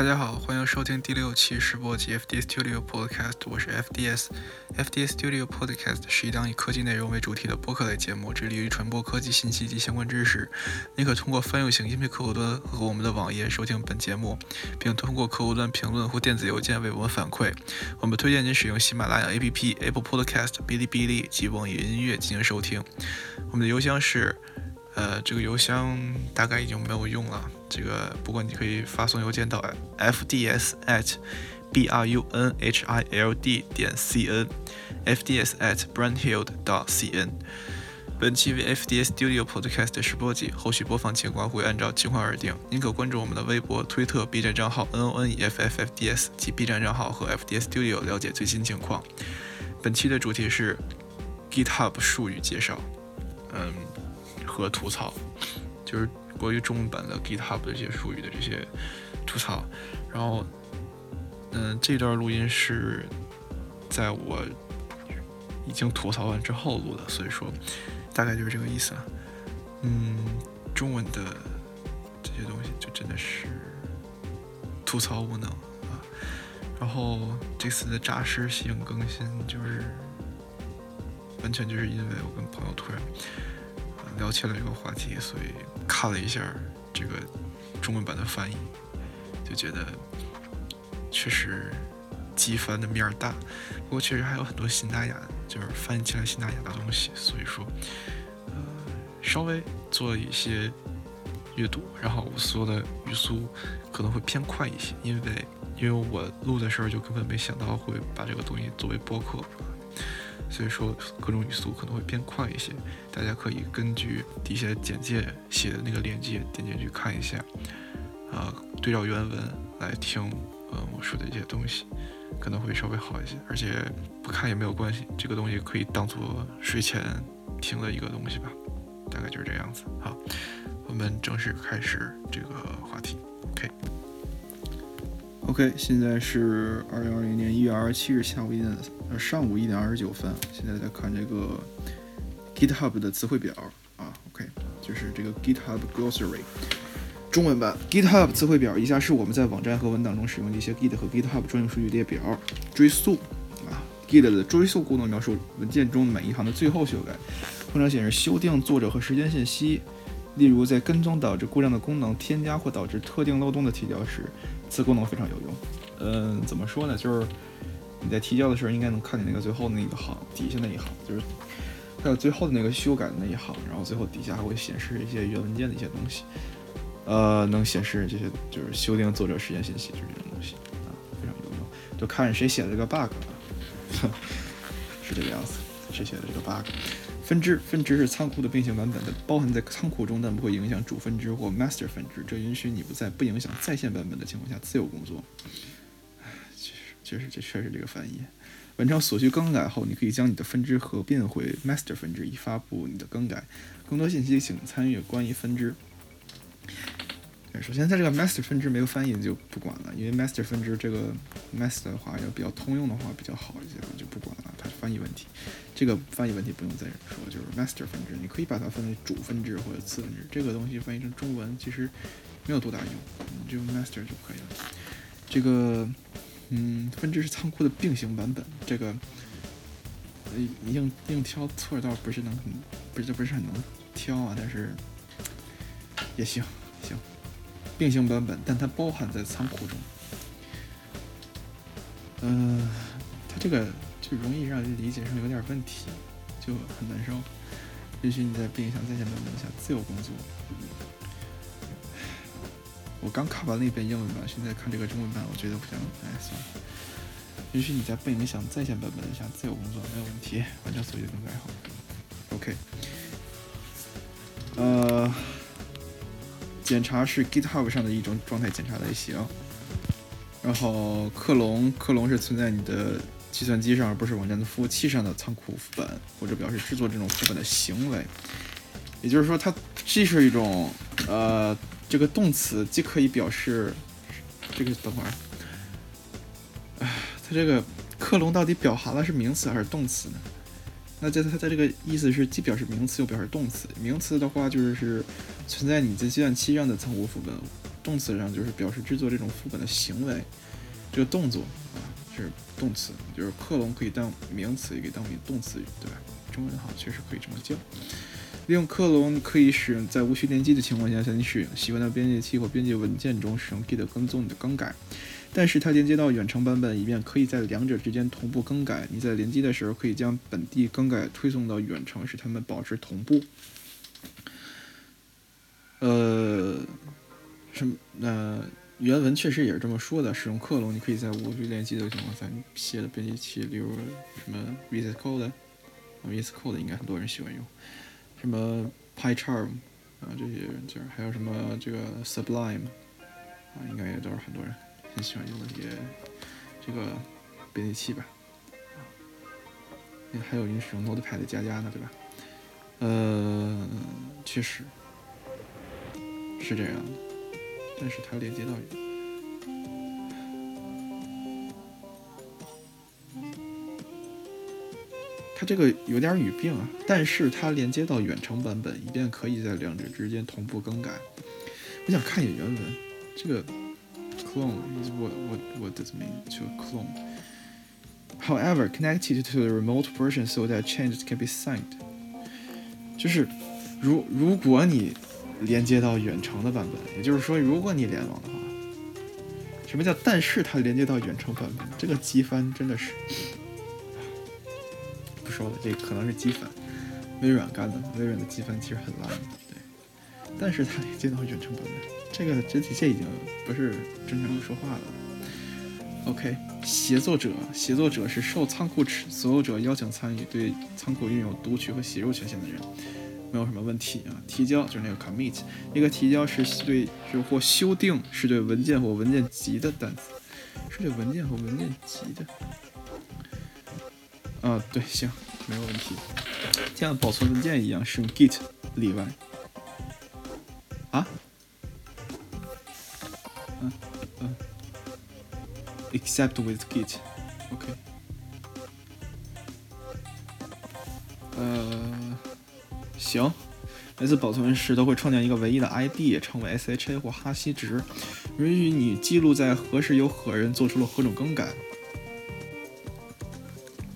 大家好，欢迎收听第六期试播集 FDS Studio Podcast，我是 FDS。FDS Studio Podcast 是一档以科技内容为主题的播客类节目，致力于传播科技信息及相关知识。你可通过翻用型音频客户端和我们的网页收听本节目，并通过客户端评论或电子邮件为我们反馈。我们推荐您使用喜马拉雅 APP、Apple Podcast、哔哩哔哩及网易云音乐进行收听。我们的邮箱是。呃，这个邮箱大概已经没有用了。这个不过你可以发送邮件到 fds at b r u n h i l d 点 c n fds at brunhild 点 c n。本期为 FDS Studio Podcast 的试播集，后续播放情况会按照情况而定。您可关注我们的微博、推特、B 站账号 n o n e f f f d s 及 B 站账号和 FDS Studio 了解最新情况。本期的主题是 GitHub 术语介绍。嗯。和吐槽，就是关于中文版的 GitHub 的这些术语的这些吐槽。然后，嗯，这段录音是在我已经吐槽完之后录的，所以说大概就是这个意思。嗯，中文的这些东西就真的是吐槽无能啊。然后这次的诈尸性更新，就是完全就是因为我跟朋友突然。聊起了这个话题，所以看了一下这个中文版的翻译，就觉得确实机翻的面儿大。不过确实还有很多新大雅，就是翻译起来新大雅的东西，所以说呃稍微做一些阅读，然后我说的语速可能会偏快一些，因为因为我录的时候就根本没想到会把这个东西作为播客。所以说各种语速可能会变快一些，大家可以根据底下简介写的那个链接点进去看一下，啊，对照原文来听，嗯，我说的一些东西可能会稍微好一些，而且不看也没有关系，这个东西可以当做睡前听的一个东西吧，大概就是这样子。好，我们正式开始这个话题。OK。OK，现在是二零二零年一月二十七日下午一点呃上午一点二十九分。现在在看这个 GitHub 的词汇表啊。OK，就是这个 GitHub Glossary 中文版 GitHub 词汇表。以下是我们在网站和文档中使用的一些 Git 和 GitHub 专用数据列表。追溯啊，Git 的追溯功能描述文件中每一行的最后修改，通常显示修订作者和时间信息。例如，在跟踪导致故障的功能添加或导致特定漏洞的提交时，此功能非常有用。嗯，怎么说呢？就是你在提交的时候，应该能看见那个最后那一行底下那一行，就是还有最后的那个修改的那一行，然后最后底下还会显示一些原文件的一些东西。呃，能显示这些就是修订作者时间信息，就是这种东西啊，非常有用。就看谁写的这个 bug 了，是这个样子，谁写的这个 bug。分支分支是仓库的并行版本的，包含在仓库中，但不会影响主分支或 master 分支。这允许你不在不影响在线版本的情况下自由工作。唉确实，确实，这确实这个翻译。完成所需更改后，你可以将你的分支合并回 master 分支，以发布你的更改。更多信息请参阅关于分支。首先，它这个 master 分支没有翻译就不管了，因为 master 分支这个 master 的话要比较通用的话比较好一些，就不管了，它翻译问题。这个翻译问题不用再说，就是 master 分支，你可以把它分为主分支或者次分支。这个东西翻译成中文其实没有多大用，你就 master 就可以了。这个，嗯，分支是仓库的并行版本。这个，硬硬挑错倒不是能，不是不是很能挑啊，但是也行并行版本，但它包含在仓库中。嗯，它这个。就容易让人理解上有点问题，就很难受。允许你在不影响在线版本下自由工作。我刚看完了一遍英文版，现在看这个中文版，我觉得不行，哎，算了。允许你在不影响在线版本下自由工作，没有问题，完成所有的更改好。OK。呃，检查是 GitHub 上的一种状态检查类型。然后克隆，克隆是存在你的。计算机上而不是网站的服务器上的仓库副本，或者表示制作这种副本的行为。也就是说，它既是一种呃这个动词，既可以表示这个等会儿，哎，它这个克隆到底表含了是名词还是动词呢？那在它在这个意思是既表示名词又表示动词。名词的话就是存在你在计算器上的仓库副本，动词上就是表示制作这种副本的行为，这个动作啊是动词，就是克隆可以当名词，也可以当名动词语，对吧？中文好确实可以这么叫。利用克隆可以使用在无需联机的情况下向你使用，习惯的编辑器或编辑文件中使用 Git 跟踪你的更改。但是它连接到远程版本，以便可以在两者之间同步更改。你在联机的时候可以将本地更改推送到远程，使它们保持同步。呃，什么？呃，原文确实也是这么说的。使用克隆，你可以在无需联机的情况下写的编辑器，例如什么 VS Code，VS Code 应该很多人喜欢用。什么 PyCharm 啊，这些软件还有什么这个 Sublime 啊，应该也都是很多人很喜欢用的一些这个编辑器吧。还有人使用 Notepad 加加呢，对吧？呃，确实。是这样的，但是它连接到，它这个有点语病啊。但是它连接到远程版本，以便可以在两者之间同步更改。我想看一眼原文，这个 clone is what what what does mean to clone? However, connected to the remote version so that changes can be synced。就是如如果你。连接到远程的版本，也就是说，如果你联网的话，什么叫但是它连接到远程版本？这个机翻真的是不说了，这可能是机翻，微软干的。微软的机翻其实很烂，的。但是它连接到远程版本，这个整体这已经不是正常说话了。OK，协作者，协作者是受仓库所有者邀请参与，对仓库拥有读取和写入权限的人。没有什么问题啊，提交就是那个 commit，那个提交是对是或修订是对文件或文件集的单词，是对文件和文件集的。啊，对，行，没有问题。像保存文件一样，使用 git 例外。啊？嗯嗯，except with git，OK。呃。行，每次保存时都会创建一个唯一的 ID，称为 SHA 或哈希值，允许你记录在何时有何人做出了何种更改。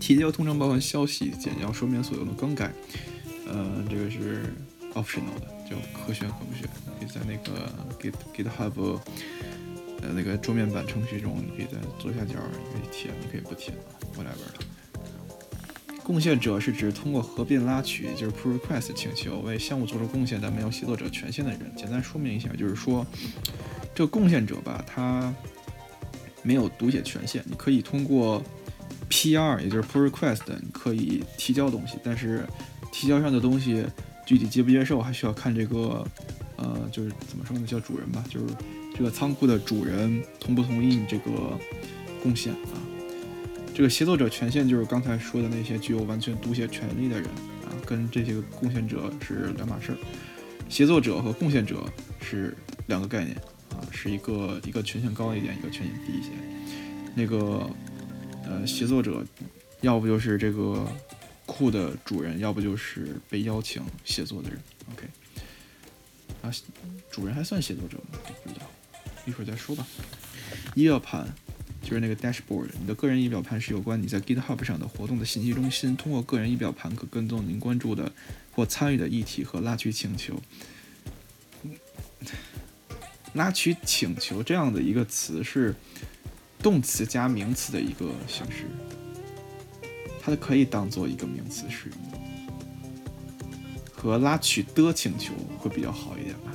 提交通常包含消息，简要说明所有的更改。呃，这个是 optional 的，就可选可不选。可以在那个 Git GitHub 呃那个桌面版程序中，你可以在左下角你可以填，你可以不填，whatever 贡献者是指通过合并拉取，就是 pull request 请求为项目做出贡献但没有协作者权限的人。简单说明一下，就是说，这个贡献者吧，他没有读写权限。你可以通过 PR，也就是 pull request，可以提交东西，但是提交上的东西具体接不接受，还需要看这个，呃，就是怎么说呢，叫主人吧，就是这个仓库的主人同不同意你这个贡献啊。这个协作者权限就是刚才说的那些具有完全读写权利的人啊，跟这些贡献者是两码事儿。协作者和贡献者是两个概念啊，是一个一个权限高一点，一个权限低一些。那个呃，协作者要不就是这个库的主人，要不就是被邀请写作的人。OK，啊，主人还算写作者吗？不知道，一会儿再说吧。仪表盘。就是那个 dashboard，你的个人仪表盘是有关你在 GitHub 上的活动的信息中心。通过个人仪表盘可跟踪您关注的或参与的议题和拉取请求。拉取请求这样的一个词是动词加名词的一个形式，它可以当做一个名词使用，和拉取的请求会比较好一点吧。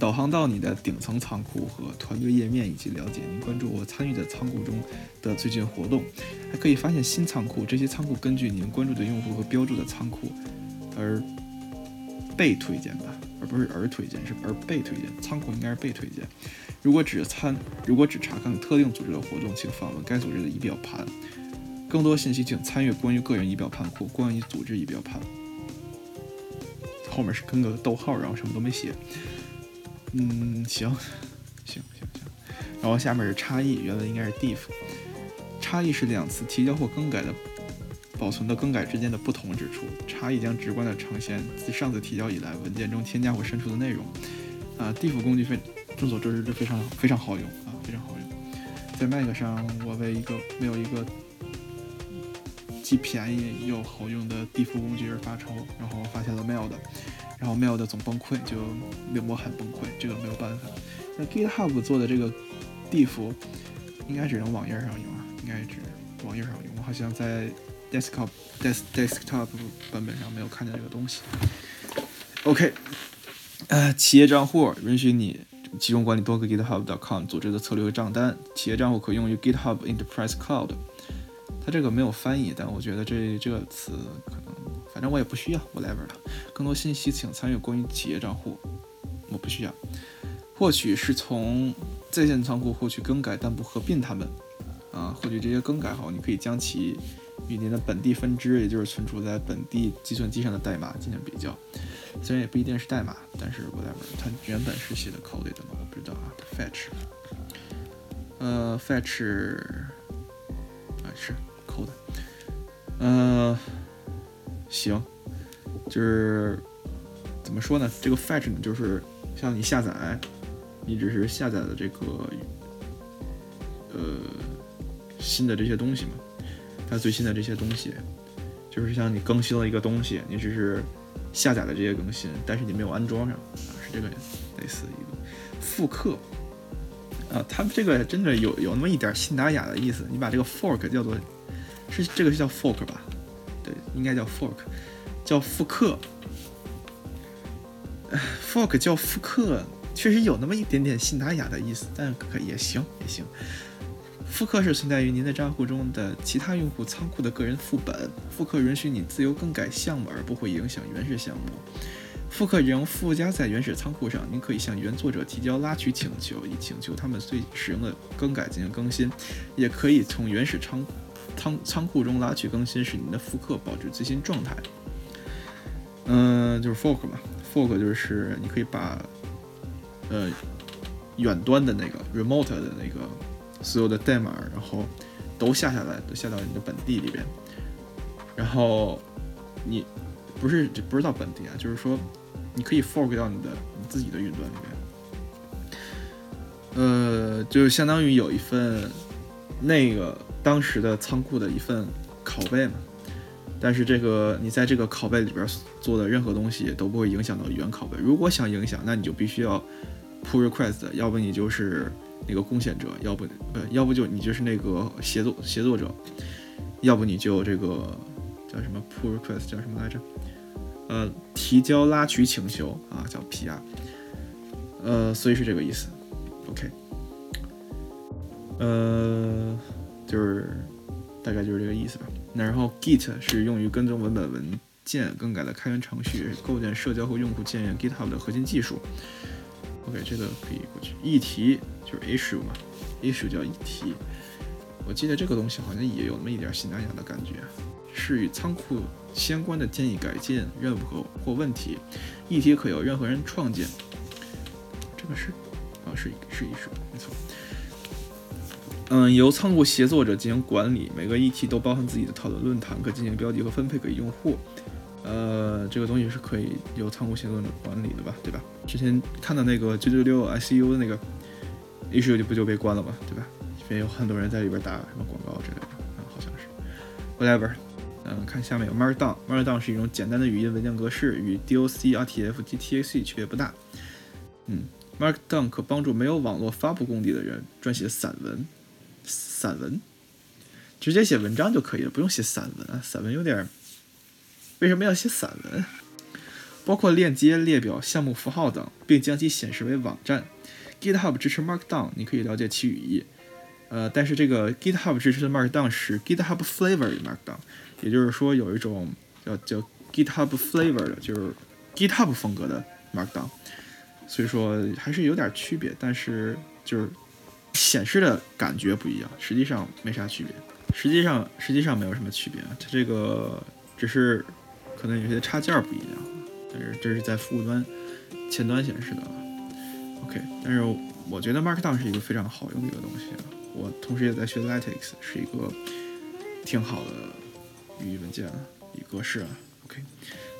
导航到你的顶层仓库和团队页面，以及了解您关注或参与的仓库中的最近活动，还可以发现新仓库。这些仓库根据您关注的用户和标注的仓库而被推荐吧，而不是而推荐，是而被推荐。仓库应该是被推荐。如果只参，如果只查看特定组织的活动，请访问该组织的仪表盘。更多信息请参阅关于个人仪表盘或关于组织仪表盘。后面是跟个逗号，然后什么都没写。嗯，行，行行行，然后下面是差异，原文应该是 diff，差异是两次提交或更改的保存的更改之间的不同之处，差异将直观地呈现自上次提交以来文件中添加或删除的内容。啊，diff 工具非众所周知，这非常非常好用啊，非常好用。在 Mac 上，我为一个没有一个既便宜又好用的 DIF 工具而发愁，然后发现了 Mail 的，然后 Mail 的总崩溃，就令我很崩溃，这个没有办法。那 GitHub 做的这个 DIF 应该只能网页上用啊，应该只网页上用。我好像在 desktop des desktop 版本上没有看见这个东西。OK，呃，企业账户允许你集中管理多个 GitHub.com 组织的策略和账单。企业账户可用于 GitHub Enterprise Cloud。它这个没有翻译，但我觉得这这个词可能，反正我也不需要，whatever 了。更多信息请参与关于企业账户，我不需要。获取是从在线仓库获取更改，但不合并它们。啊，获取这些更改后，你可以将其与您的本地分支，也就是存储在本地计算机上的代码进行比较。虽然也不一定是代码，但是 whatever，它原本是写的 code 的嘛？我不知道啊。Fetch，呃，Fetch，啊是 code，呃，行，就是怎么说呢？这个 Fetch 呢，就是像你下载，你只是下载了这个，呃。新的这些东西嘛，它最新的这些东西，就是像你更新了一个东西，你只是下载的这些更新，但是你没有安装上啊，是这个类似一个复刻啊。它这个真的有有那么一点信达雅的意思。你把这个 fork 叫做是这个是叫 fork 吧？对，应该叫 fork，叫复刻。fork 叫复刻，确实有那么一点点信达雅的意思，但可也行也行。复刻是存在于您的账户中的其他用户仓库的个人副本。复刻允许你自由更改项目，而不会影响原始项目。复刻仍附加在原始仓库上，您可以向原作者提交拉取请求，以请求他们对使用的更改进行更新。也可以从原始仓仓仓库中拉取更新，使您的复刻保持最新状态。嗯，就是 fork 嘛，fork 就是你可以把呃远端的那个 remote 的那个。所有的代码，然后都下下来，都下到你的本地里边。然后你不是不是到本地啊，就是说你可以 fork 到你的你自己的云端里面。呃，就相当于有一份那个当时的仓库的一份拷贝嘛。但是这个你在这个拷贝里边做的任何东西都不会影响到原拷贝。如果想影响，那你就必须要 pull request，要不你就是。那个贡献者，要不呃，要不就你就是那个协作协作者，要不你就这个叫什么 pull request 叫什么来着？呃，提交拉取请求啊，叫 PR。呃，所以是这个意思。OK，呃，就是大概就是这个意思吧。那然后 Git 是用于跟踪文本文件更改的开源程序，构建社交和用户建 GitHub 的核心技术。OK，这个可以过去。议题就是 issue 嘛，issue 叫议题。我记得这个东西好像也有那么一点喜羊羊的感觉，是与仓库相关的建议、改进、任务和或问题。议题可由任何人创建。这个是啊，是是艺术没错。嗯，由仓库协作者进行管理，每个议题都包含自己的讨论论坛，可进行标记和分配给用户。呃，这个东西是可以由仓库协作管理的吧，对吧？之前看到那个九九六 ICU 的那个 issue 就不就被关了嘛，对吧？因为有很多人在里边打什么广告之类的，嗯，好像是。Whatever，嗯，看下面有 Markdown，Markdown 是一种简单的语音文件格式，与 DOC、RTF 及 TXT 区别不大。嗯，Markdown 可帮助没有网络发布功底的人撰写散文，散文，直接写文章就可以了，不用写散文啊，散文有点。为什么要写散文？包括链接、列表、项目符号等，并将其显示为网站。GitHub 支持 Markdown，你可以了解其语义。呃，但是这个 GitHub 支持的 Markdown 是 GitHub Flavor Markdown，也就是说有一种叫叫 GitHub Flavor 的，就是 GitHub 风格的 Markdown。所以说还是有点区别，但是就是显示的感觉不一样，实际上没啥区别。实际上实际上没有什么区别，它这个只是。可能有些插件不一样，但是这是在服务端前端显示的。OK，但是我觉得 Markdown 是一个非常好用的一个东西。啊我同时也在学 Latex，是一个挺好的语义文件与格式啊。OK，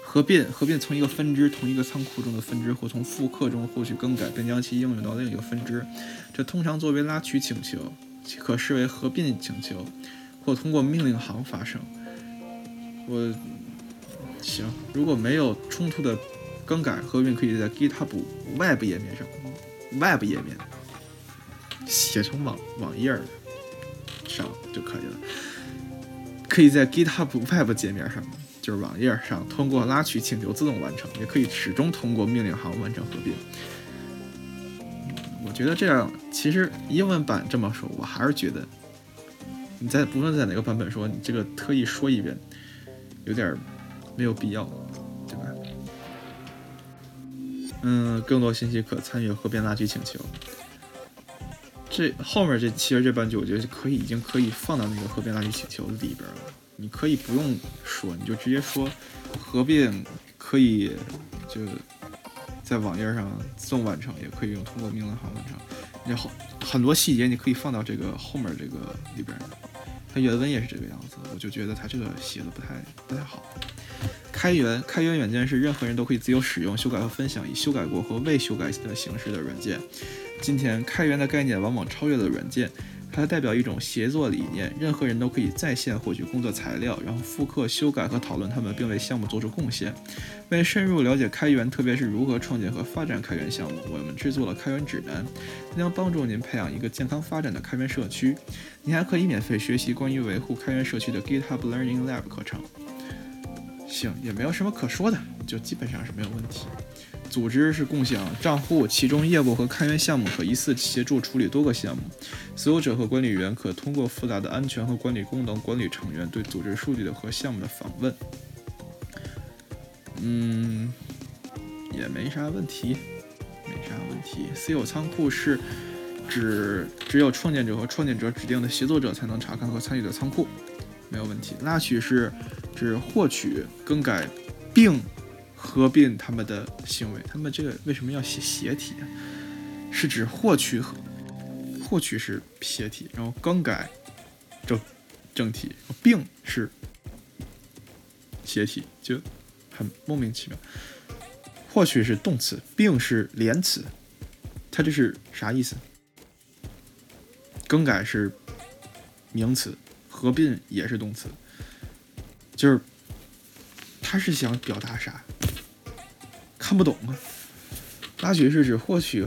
合并合并从一个分支同一个仓库中的分支或从复刻中获取更改，并将其应用到另一个分支，这通常作为拉取请求，可视为合并请求，或通过命令行发生。我行，如果没有冲突的更改合并，可以在 GitHub Web 页面上，Web 页面写成网网页上就可以了。可以在 GitHub Web 界面上，就是网页上通过拉取请求自动完成，也可以始终通过命令行完成合并。我觉得这样，其实英文版这么说，我还是觉得你在不论在哪个版本说，你这个特意说一遍。有点没有必要，对吧？嗯，更多信息可参与合并拉取请求。这后面这其实这半句，我觉得可以已经可以放到那个合并拉取请求里边了。你可以不用说，你就直接说合并可以就在网页上自动完成，也可以用通过命令行完成。然后很多细节你可以放到这个后面这个里边。它原文也是这个样子，我就觉得它这个写的不太不太好。开源开源软件是任何人都可以自由使用、修改和分享以修改过和未修改的形式的软件。今天，开源的概念往往超越了软件。它代表一种协作理念，任何人都可以在线获取工作材料，然后复刻、修改和讨论它们，并为项目做出贡献。为深入了解开源，特别是如何创建和发展开源项目，我们制作了开源指南，将帮助您培养一个健康发展的开源社区。您还可以免费学习关于维护开源社区的 GitHub Learning Lab 课程。行，也没有什么可说的，就基本上是没有问题。组织是共享账户，其中业务和开源项目可一次协助处理多个项目。所有者和管理员可通过复杂的安全和管理功能管理成员对组织数据的和项目的访问。嗯，也没啥问题，没啥问题。私有仓库是指只有创建者和创建者指定的协作者才能查看和参与的仓库，没有问题。拉取是指获取、更改并。合并他们的行为，他们这个为什么要写斜体啊？是指获取获取是斜体，然后更改正正体，并是斜体，就很莫名其妙。获取是动词，并是连词，它这是啥意思？更改是名词，合并也是动词，就是他是想表达啥？看不懂啊！拉取是指获取、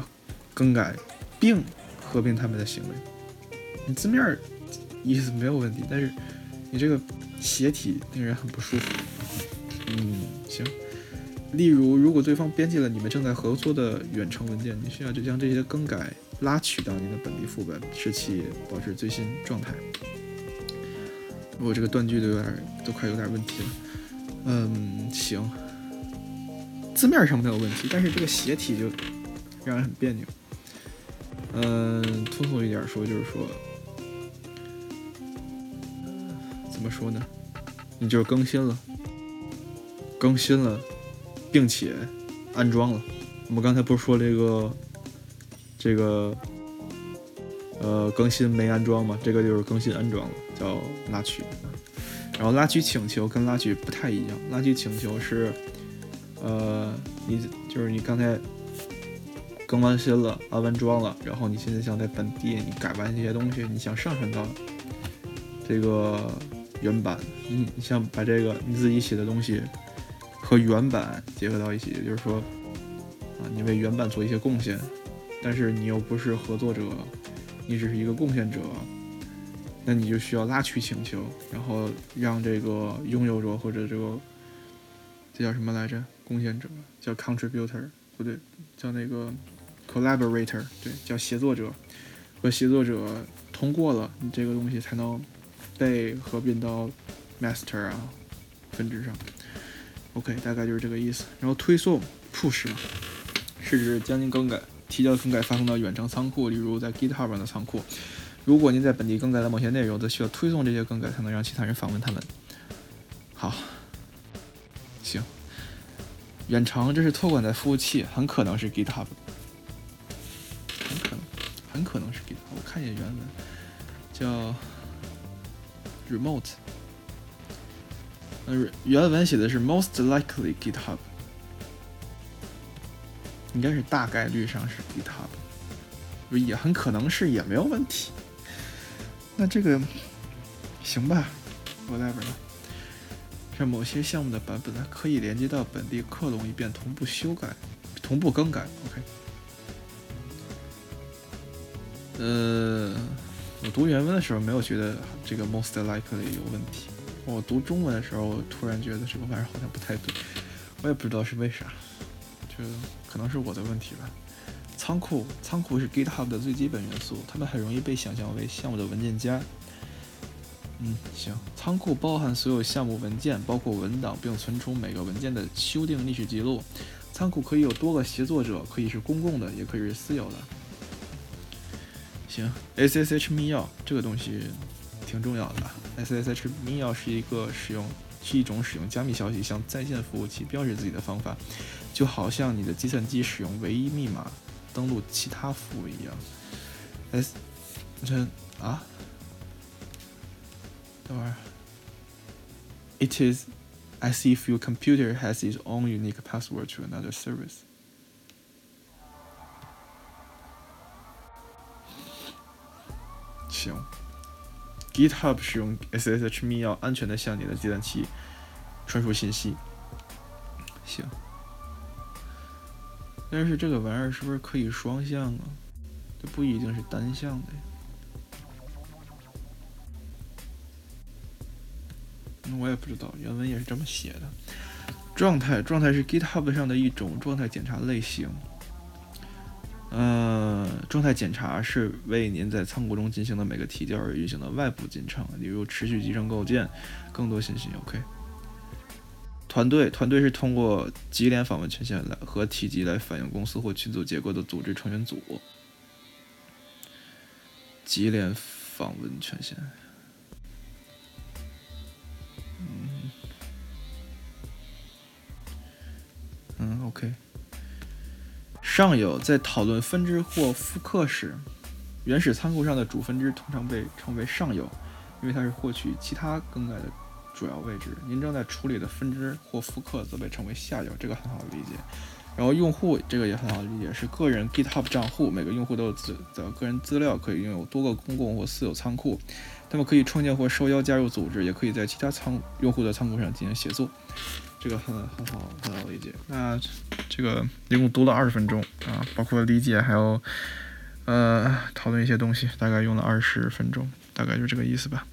更改并合并他们的行为。你字面意思没有问题，但是你这个写体令人很不舒服。嗯，行。例如，如果对方编辑了你们正在合作的远程文件，你需要就将这些更改拉取到您的本地副本，使其保持最新状态。我这个断句都有点，都快有点问题了。嗯，行。字面上没有问题，但是这个斜体就让人很别扭。嗯，通俗一点说就是说，怎么说呢？你就是更新了，更新了，并且安装了。我们刚才不是说这个这个呃更新没安装吗？这个就是更新安装了，叫拉取。然后拉取请求跟拉取不太一样，拉取请求是。呃，你就是你刚才更完新了，安完装了，然后你现在想在本地你改完这些东西，你想上传到这个原版，你你想把这个你自己写的东西和原版结合到一起，也就是说啊，你为原版做一些贡献，但是你又不是合作者，你只是一个贡献者，那你就需要拉取请求，然后让这个拥有者或者这个这叫什么来着？贡献者叫 contributor，不对，叫那个 collaborator，对，叫协作者。和协作者通过了，你这个东西才能被合并到 master 啊分支上。OK，大概就是这个意思。然后推送 push 是指将您更改提交更改发送到远程仓库，例如在 GitHub 上的仓库。如果您在本地更改了某些内容，则需要推送这些更改，才能让其他人访问他们。好，行。远程这是托管在服务器，很可能是 GitHub，很可能，很可能是 GitHub。我看一眼原文，叫 remote 嗯，原文写的是 most likely GitHub，应该是大概率上是 GitHub，也很可能是，也没有问题。那这个行吧，whatever 了。让某些项目的版本呢，可以连接到本地克隆，以便同步修改、同步更改。OK。呃，我读原文的时候没有觉得这个 most likely 有问题。我读中文的时候，突然觉得这个玩意儿好像不太对。我也不知道是为啥，就可能是我的问题吧。仓库，仓库是 GitHub 的最基本元素，它们很容易被想象为项目的文件夹。嗯，行。仓库包含所有项目文件，包括文档，并存储每个文件的修订历史记录。仓库可以有多个协作者，可以是公共的，也可以是私有的。行，SSH 密钥这个东西挺重要的。SSH 密钥是一个使用，是一种使用加密消息向在线服务器标志自己的方法，就好像你的计算机使用唯一密码登录其他服务一样。S，这啊？等会儿，It is as if your computer has its own unique password to another service。行，GitHub 使用 SSH 密钥，安全的向你的计算器传输信息。行，但是这个玩意儿是不是可以双向啊？这不一定是单向的呀。我也不知道，原文也是这么写的。状态，状态是 GitHub 上的一种状态检查类型。呃，状态检查是为您在仓库中进行的每个提交而运行的外部进程，例如持续集成构建。更多信息，OK。团队，团队是通过级联访问权限来和体积来反映公司或群组结构的组织成员组。级联访问权限。，OK。上游在讨论分支或复刻时，原始仓库上的主分支通常被称为上游，因为它是获取其他更改的主要位置。您正在处理的分支或复刻则被称为下游，这个很好理解。然后用户这个也很好理解，是个人 GitHub 账户，每个用户都有自的个人资料，可以拥有多个公共或私有仓库。他们可以创建或受邀加入组织，也可以在其他仓用户的仓库上进行协作。这个很很好，很好理解。那这个一共读了二十分钟啊，包括理解还有呃讨论一些东西，大概用了二十分钟，大概就这个意思吧。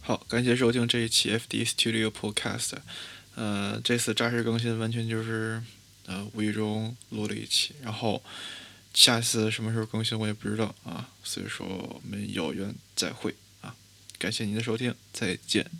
好，感谢收听这一期 FD Studio Podcast。呃，这次扎实更新完全就是呃无意中录了一期，然后下次什么时候更新我也不知道啊，所以说我们有缘再会啊，感谢您的收听，再见。